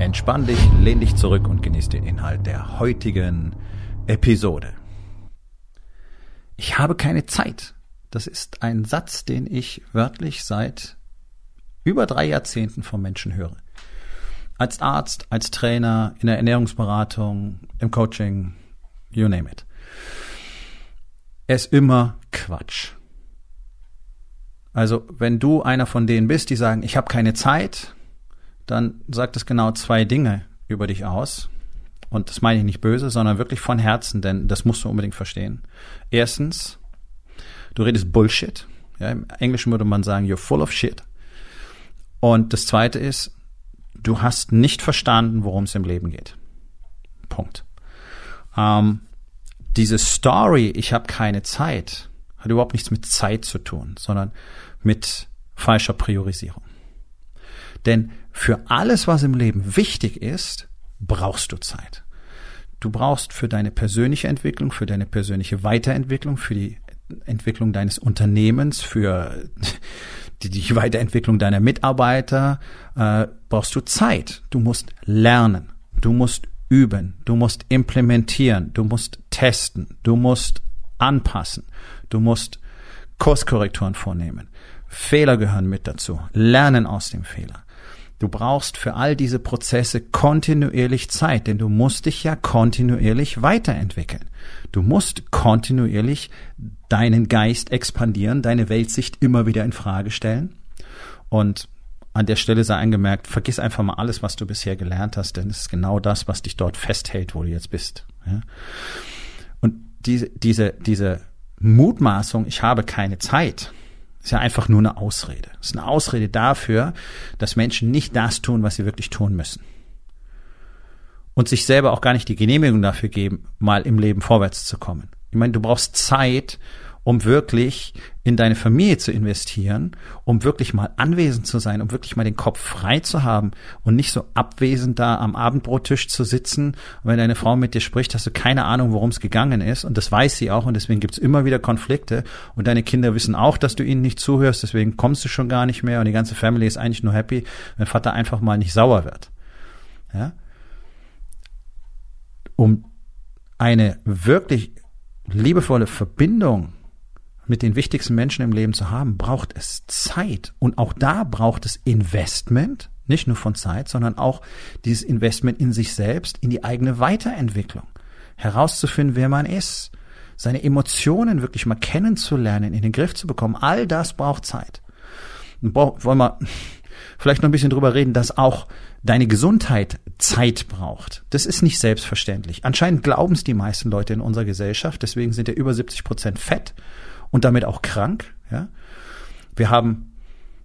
Entspann dich, lehn dich zurück und genieß den Inhalt der heutigen Episode. Ich habe keine Zeit. Das ist ein Satz, den ich wörtlich seit über drei Jahrzehnten von Menschen höre. Als Arzt, als Trainer, in der Ernährungsberatung, im Coaching, you name it. Es ist immer Quatsch. Also, wenn du einer von denen bist, die sagen, ich habe keine Zeit, dann sagt es genau zwei Dinge über dich aus. Und das meine ich nicht böse, sondern wirklich von Herzen, denn das musst du unbedingt verstehen. Erstens, du redest Bullshit. Ja, Im Englischen würde man sagen, you're full of shit. Und das zweite ist, du hast nicht verstanden, worum es im Leben geht. Punkt. Ähm, diese Story, ich habe keine Zeit, hat überhaupt nichts mit Zeit zu tun, sondern mit falscher Priorisierung. Denn für alles, was im Leben wichtig ist, brauchst du Zeit. Du brauchst für deine persönliche Entwicklung, für deine persönliche Weiterentwicklung, für die Entwicklung deines Unternehmens, für die, die Weiterentwicklung deiner Mitarbeiter, äh, brauchst du Zeit. Du musst lernen. Du musst üben. Du musst implementieren. Du musst testen. Du musst anpassen. Du musst Kurskorrekturen vornehmen. Fehler gehören mit dazu. Lernen aus dem Fehler. Du brauchst für all diese Prozesse kontinuierlich Zeit, denn du musst dich ja kontinuierlich weiterentwickeln. Du musst kontinuierlich deinen Geist expandieren, deine Weltsicht immer wieder in Frage stellen. Und an der Stelle sei angemerkt, vergiss einfach mal alles, was du bisher gelernt hast, denn es ist genau das, was dich dort festhält, wo du jetzt bist. Und diese, diese, diese Mutmaßung, ich habe keine Zeit, ist ja einfach nur eine Ausrede. Ist eine Ausrede dafür, dass Menschen nicht das tun, was sie wirklich tun müssen. Und sich selber auch gar nicht die Genehmigung dafür geben, mal im Leben vorwärts zu kommen. Ich meine, du brauchst Zeit, um wirklich in deine Familie zu investieren, um wirklich mal anwesend zu sein, um wirklich mal den Kopf frei zu haben und nicht so abwesend da am Abendbrottisch zu sitzen. Und wenn deine Frau mit dir spricht, hast du keine Ahnung, worum es gegangen ist. Und das weiß sie auch und deswegen gibt's immer wieder Konflikte. Und deine Kinder wissen auch, dass du ihnen nicht zuhörst, deswegen kommst du schon gar nicht mehr und die ganze Family ist eigentlich nur happy, wenn Vater einfach mal nicht sauer wird. Ja? Um eine wirklich liebevolle Verbindung mit den wichtigsten Menschen im Leben zu haben, braucht es Zeit. Und auch da braucht es Investment, nicht nur von Zeit, sondern auch dieses Investment in sich selbst, in die eigene Weiterentwicklung. Herauszufinden, wer man ist, seine Emotionen wirklich mal kennenzulernen, in den Griff zu bekommen, all das braucht Zeit. Und wollen wir vielleicht noch ein bisschen drüber reden, dass auch deine Gesundheit Zeit braucht. Das ist nicht selbstverständlich. Anscheinend glauben es die meisten Leute in unserer Gesellschaft, deswegen sind ja über 70 Prozent fett und damit auch krank. Ja? Wir haben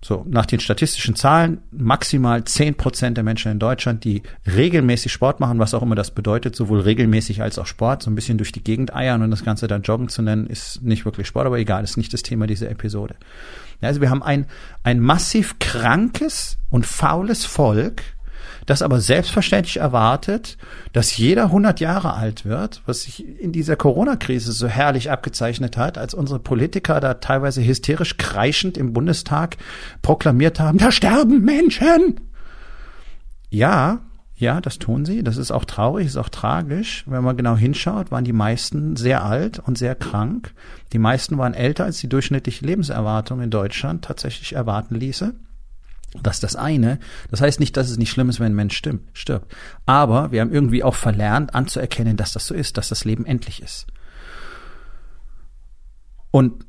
so nach den statistischen Zahlen maximal zehn Prozent der Menschen in Deutschland, die regelmäßig Sport machen, was auch immer das bedeutet, sowohl regelmäßig als auch Sport, so ein bisschen durch die Gegend eiern und das Ganze dann Joggen zu nennen, ist nicht wirklich Sport, aber egal, ist nicht das Thema dieser Episode. Ja, also wir haben ein, ein massiv krankes und faules Volk, das aber selbstverständlich erwartet, dass jeder 100 Jahre alt wird, was sich in dieser Corona-Krise so herrlich abgezeichnet hat, als unsere Politiker da teilweise hysterisch kreischend im Bundestag proklamiert haben, da sterben Menschen. Ja, ja, das tun sie. Das ist auch traurig, ist auch tragisch. Wenn man genau hinschaut, waren die meisten sehr alt und sehr krank. Die meisten waren älter, als die durchschnittliche Lebenserwartung in Deutschland tatsächlich erwarten ließe. Das ist das eine. Das heißt nicht, dass es nicht schlimm ist, wenn ein Mensch stirbt. Aber wir haben irgendwie auch verlernt, anzuerkennen, dass das so ist, dass das Leben endlich ist. Und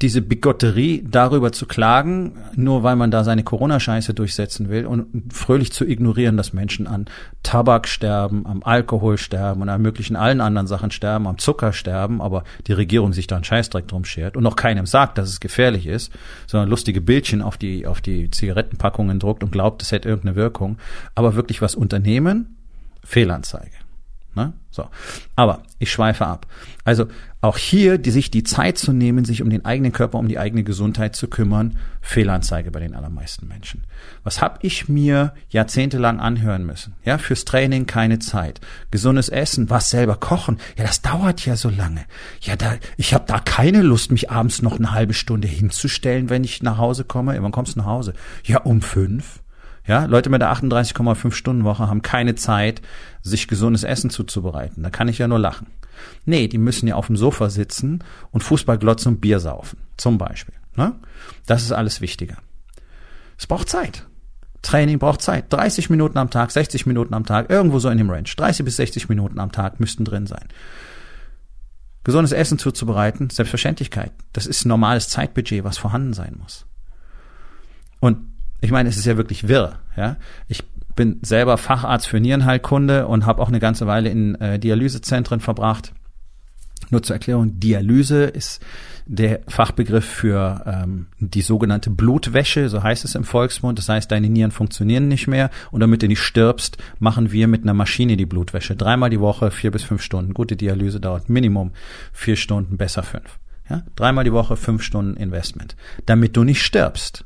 diese Bigotterie darüber zu klagen, nur weil man da seine Corona-Scheiße durchsetzen will und fröhlich zu ignorieren, dass Menschen an Tabak sterben, am Alkohol sterben und an möglichen allen anderen Sachen sterben, am Zucker sterben, aber die Regierung sich da einen Scheißdreck drum schert und noch keinem sagt, dass es gefährlich ist, sondern lustige Bildchen auf die, auf die Zigarettenpackungen druckt und glaubt, es hätte irgendeine Wirkung, aber wirklich was unternehmen, Fehlanzeige. Ne? So. Aber ich schweife ab. Also auch hier, die, sich die Zeit zu nehmen, sich um den eigenen Körper, um die eigene Gesundheit zu kümmern, Fehlanzeige bei den allermeisten Menschen. Was habe ich mir jahrzehntelang anhören müssen? Ja, fürs Training keine Zeit. Gesundes Essen, was selber kochen, ja, das dauert ja so lange. Ja, da, ich habe da keine Lust, mich abends noch eine halbe Stunde hinzustellen, wenn ich nach Hause komme. Wann kommst du nach Hause? Ja, um fünf. Ja, Leute mit der 38,5 Stunden Woche haben keine Zeit, sich gesundes Essen zuzubereiten. Da kann ich ja nur lachen. Nee, die müssen ja auf dem Sofa sitzen und Fußball glotzen und Bier saufen. Zum Beispiel. Ne? Das ist alles wichtiger. Es braucht Zeit. Training braucht Zeit. 30 Minuten am Tag, 60 Minuten am Tag, irgendwo so in dem Range. 30 bis 60 Minuten am Tag müssten drin sein. Gesundes Essen zuzubereiten, Selbstverständlichkeit. Das ist normales Zeitbudget, was vorhanden sein muss. Und ich meine, es ist ja wirklich wirr. Ja? Ich bin selber Facharzt für Nierenheilkunde und habe auch eine ganze Weile in äh, Dialysezentren verbracht. Nur zur Erklärung, Dialyse ist der Fachbegriff für ähm, die sogenannte Blutwäsche, so heißt es im Volksmund. Das heißt, deine Nieren funktionieren nicht mehr und damit du nicht stirbst, machen wir mit einer Maschine die Blutwäsche. Dreimal die Woche, vier bis fünf Stunden. Gute Dialyse dauert Minimum vier Stunden, besser fünf. Ja? Dreimal die Woche, fünf Stunden Investment. Damit du nicht stirbst.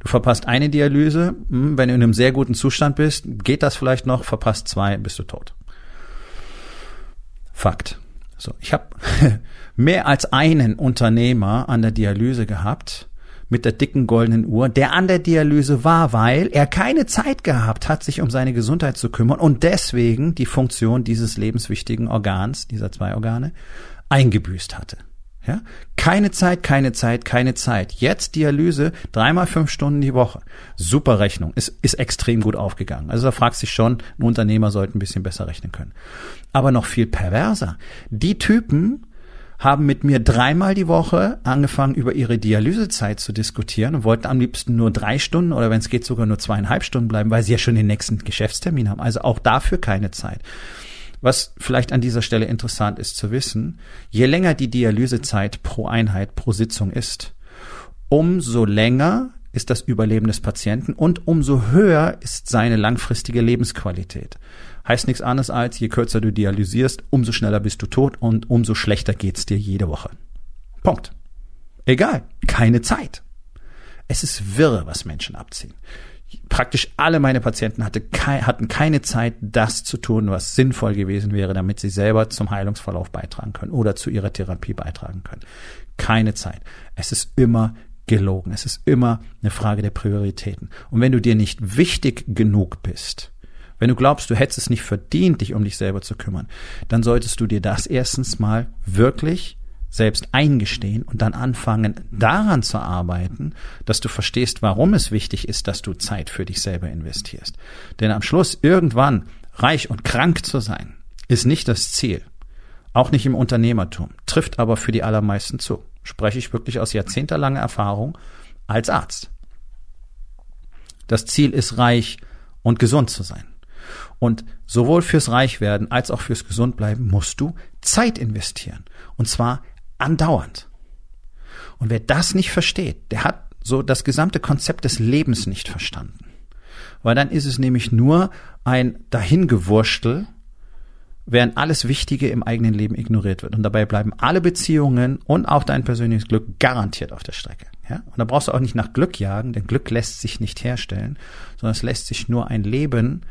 Du verpasst eine Dialyse, hm, wenn du in einem sehr guten Zustand bist, geht das vielleicht noch, verpasst zwei, bist du tot. Fakt. So, ich habe mehr als einen Unternehmer an der Dialyse gehabt mit der dicken goldenen Uhr, der an der Dialyse war, weil er keine Zeit gehabt hat, sich um seine Gesundheit zu kümmern und deswegen die Funktion dieses lebenswichtigen Organs, dieser zwei Organe, eingebüßt hatte. Ja? Keine Zeit, keine Zeit, keine Zeit. Jetzt Dialyse, dreimal fünf Stunden die Woche. Super Rechnung. Ist, ist extrem gut aufgegangen. Also da fragt sich schon, ein Unternehmer sollte ein bisschen besser rechnen können. Aber noch viel perverser. Die Typen haben mit mir dreimal die Woche angefangen, über ihre Dialysezeit zu diskutieren und wollten am liebsten nur drei Stunden oder wenn es geht sogar nur zweieinhalb Stunden bleiben, weil sie ja schon den nächsten Geschäftstermin haben. Also auch dafür keine Zeit. Was vielleicht an dieser Stelle interessant ist zu wissen, je länger die Dialysezeit pro Einheit, pro Sitzung ist, umso länger ist das Überleben des Patienten und umso höher ist seine langfristige Lebensqualität. Heißt nichts anderes als, je kürzer du dialysierst, umso schneller bist du tot und umso schlechter geht's dir jede Woche. Punkt. Egal, keine Zeit. Es ist wirre, was Menschen abziehen praktisch alle meine Patienten hatte kei hatten keine Zeit, das zu tun, was sinnvoll gewesen wäre, damit sie selber zum Heilungsverlauf beitragen können oder zu ihrer Therapie beitragen können. Keine Zeit. Es ist immer gelogen. Es ist immer eine Frage der Prioritäten. Und wenn du dir nicht wichtig genug bist, wenn du glaubst, du hättest es nicht verdient, dich um dich selber zu kümmern, dann solltest du dir das erstens mal wirklich selbst eingestehen und dann anfangen, daran zu arbeiten, dass du verstehst, warum es wichtig ist, dass du Zeit für dich selber investierst. Denn am Schluss irgendwann reich und krank zu sein, ist nicht das Ziel. Auch nicht im Unternehmertum, trifft aber für die allermeisten zu. Spreche ich wirklich aus jahrzehntelanger Erfahrung als Arzt. Das Ziel ist reich und gesund zu sein. Und sowohl fürs Reichwerden als auch fürs Gesundbleiben musst du Zeit investieren. Und zwar Andauernd. Und wer das nicht versteht, der hat so das gesamte Konzept des Lebens nicht verstanden. Weil dann ist es nämlich nur ein Dahingewurstel, während alles Wichtige im eigenen Leben ignoriert wird. Und dabei bleiben alle Beziehungen und auch dein persönliches Glück garantiert auf der Strecke. Ja? Und da brauchst du auch nicht nach Glück jagen, denn Glück lässt sich nicht herstellen, sondern es lässt sich nur ein Leben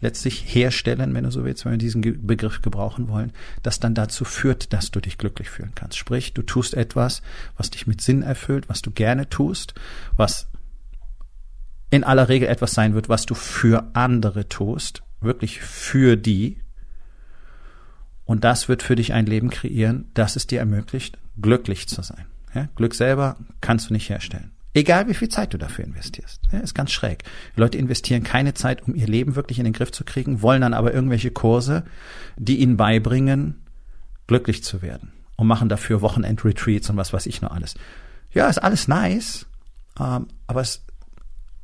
letztlich herstellen, wenn du so willst, wenn wir diesen Begriff gebrauchen wollen, das dann dazu führt, dass du dich glücklich fühlen kannst. Sprich, du tust etwas, was dich mit Sinn erfüllt, was du gerne tust, was in aller Regel etwas sein wird, was du für andere tust, wirklich für die. Und das wird für dich ein Leben kreieren, das es dir ermöglicht, glücklich zu sein. Ja, Glück selber kannst du nicht herstellen. Egal wie viel Zeit du dafür investierst. Ja, ist ganz schräg. Leute investieren keine Zeit, um ihr Leben wirklich in den Griff zu kriegen, wollen dann aber irgendwelche Kurse, die ihnen beibringen, glücklich zu werden. und machen dafür Wochenend-Retreats und was weiß ich noch alles. Ja, ist alles nice, ähm, aber es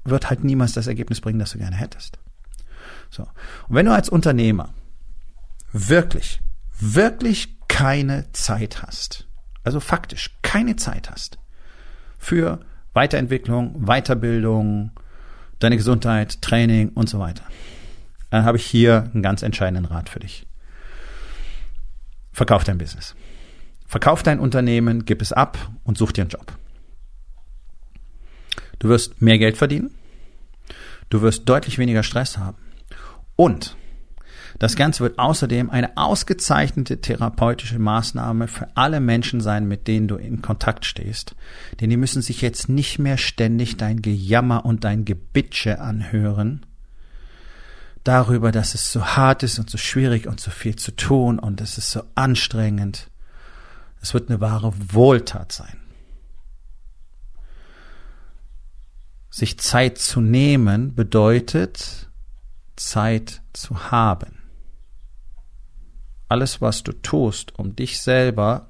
wird halt niemals das Ergebnis bringen, das du gerne hättest. So. Und wenn du als Unternehmer wirklich, wirklich keine Zeit hast, also faktisch keine Zeit hast für Weiterentwicklung, Weiterbildung, deine Gesundheit, Training und so weiter, dann habe ich hier einen ganz entscheidenden Rat für dich. Verkauf dein Business. Verkauf dein Unternehmen, gib es ab und such dir einen Job. Du wirst mehr Geld verdienen. Du wirst deutlich weniger Stress haben. Und das Ganze wird außerdem eine ausgezeichnete therapeutische Maßnahme für alle Menschen sein, mit denen du in Kontakt stehst. Denn die müssen sich jetzt nicht mehr ständig dein Gejammer und dein Gebitsche anhören darüber, dass es so hart ist und so schwierig und so viel zu tun und es ist so anstrengend. Es wird eine wahre Wohltat sein. Sich Zeit zu nehmen bedeutet Zeit zu haben. Alles, was du tust, um dich selber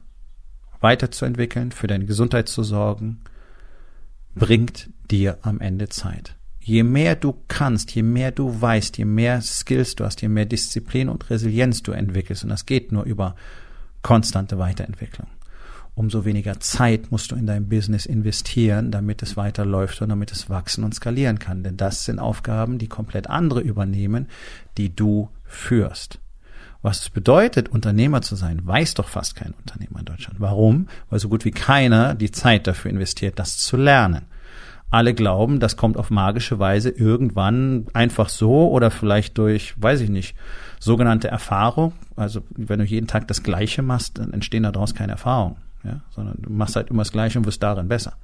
weiterzuentwickeln, für deine Gesundheit zu sorgen, bringt dir am Ende Zeit. Je mehr du kannst, je mehr du weißt, je mehr Skills du hast, je mehr Disziplin und Resilienz du entwickelst, und das geht nur über konstante Weiterentwicklung, umso weniger Zeit musst du in dein Business investieren, damit es weiterläuft und damit es wachsen und skalieren kann. Denn das sind Aufgaben, die komplett andere übernehmen, die du führst. Was es bedeutet, Unternehmer zu sein, weiß doch fast kein Unternehmer in Deutschland. Warum? Weil so gut wie keiner die Zeit dafür investiert, das zu lernen. Alle glauben, das kommt auf magische Weise irgendwann einfach so oder vielleicht durch, weiß ich nicht, sogenannte Erfahrung. Also wenn du jeden Tag das Gleiche machst, dann entstehen daraus keine Erfahrungen ja, sondern du machst halt immer das Gleiche und wirst darin besser.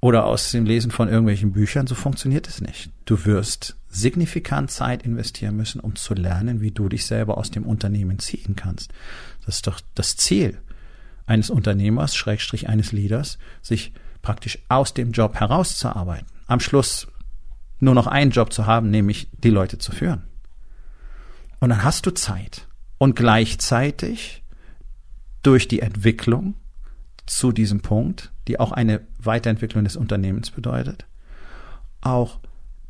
Oder aus dem Lesen von irgendwelchen Büchern, so funktioniert es nicht. Du wirst signifikant Zeit investieren müssen, um zu lernen, wie du dich selber aus dem Unternehmen ziehen kannst. Das ist doch das Ziel eines Unternehmers, Schrägstrich eines Leaders, sich praktisch aus dem Job herauszuarbeiten. Am Schluss nur noch einen Job zu haben, nämlich die Leute zu führen. Und dann hast du Zeit. Und gleichzeitig durch die Entwicklung zu diesem Punkt, die auch eine Weiterentwicklung des Unternehmens bedeutet, auch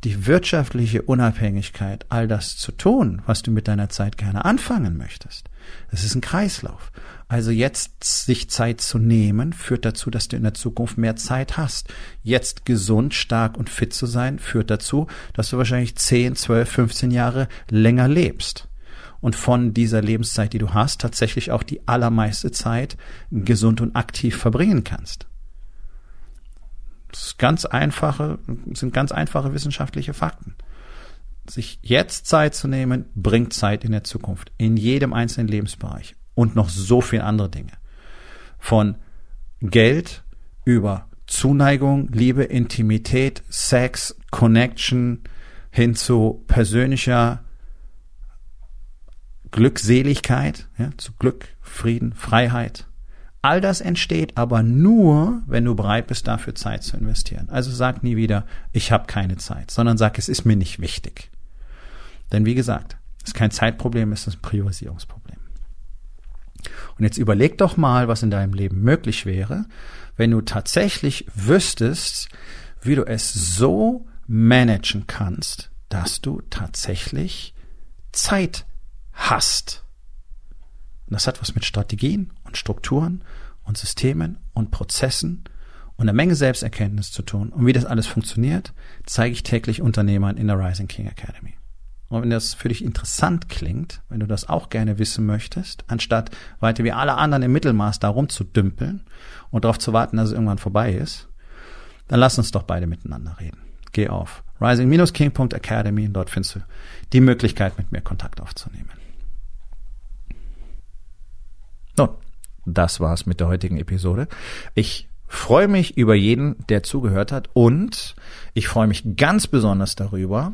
die wirtschaftliche Unabhängigkeit, all das zu tun, was du mit deiner Zeit gerne anfangen möchtest. Das ist ein Kreislauf. Also jetzt sich Zeit zu nehmen, führt dazu, dass du in der Zukunft mehr Zeit hast. Jetzt gesund, stark und fit zu sein, führt dazu, dass du wahrscheinlich 10, 12, 15 Jahre länger lebst und von dieser Lebenszeit, die du hast, tatsächlich auch die allermeiste Zeit gesund und aktiv verbringen kannst. Das ist ganz einfache, sind ganz einfache wissenschaftliche Fakten. Sich jetzt Zeit zu nehmen, bringt Zeit in der Zukunft, in jedem einzelnen Lebensbereich und noch so viele andere Dinge. Von Geld über Zuneigung, Liebe, Intimität, Sex, Connection hin zu persönlicher Glückseligkeit, ja, zu Glück, Frieden, Freiheit. All das entsteht aber nur, wenn du bereit bist, dafür Zeit zu investieren. Also sag nie wieder, ich habe keine Zeit, sondern sag, es ist mir nicht wichtig. Denn wie gesagt, es ist kein Zeitproblem, es ist ein Priorisierungsproblem. Und jetzt überleg doch mal, was in deinem Leben möglich wäre, wenn du tatsächlich wüsstest, wie du es so managen kannst, dass du tatsächlich Zeit hast. Und das hat was mit Strategien und Strukturen und Systemen und Prozessen und eine Menge Selbsterkenntnis zu tun. Und wie das alles funktioniert, zeige ich täglich Unternehmern in der Rising King Academy. Und wenn das für dich interessant klingt, wenn du das auch gerne wissen möchtest, anstatt weiter wie alle anderen im Mittelmaß da rumzudümpeln und darauf zu warten, dass es irgendwann vorbei ist, dann lass uns doch beide miteinander reden. Geh auf rising-king.academy dort findest du die Möglichkeit, mit mir Kontakt aufzunehmen. Nun, das war's mit der heutigen Episode. Ich freue mich über jeden, der zugehört hat und ich freue mich ganz besonders darüber,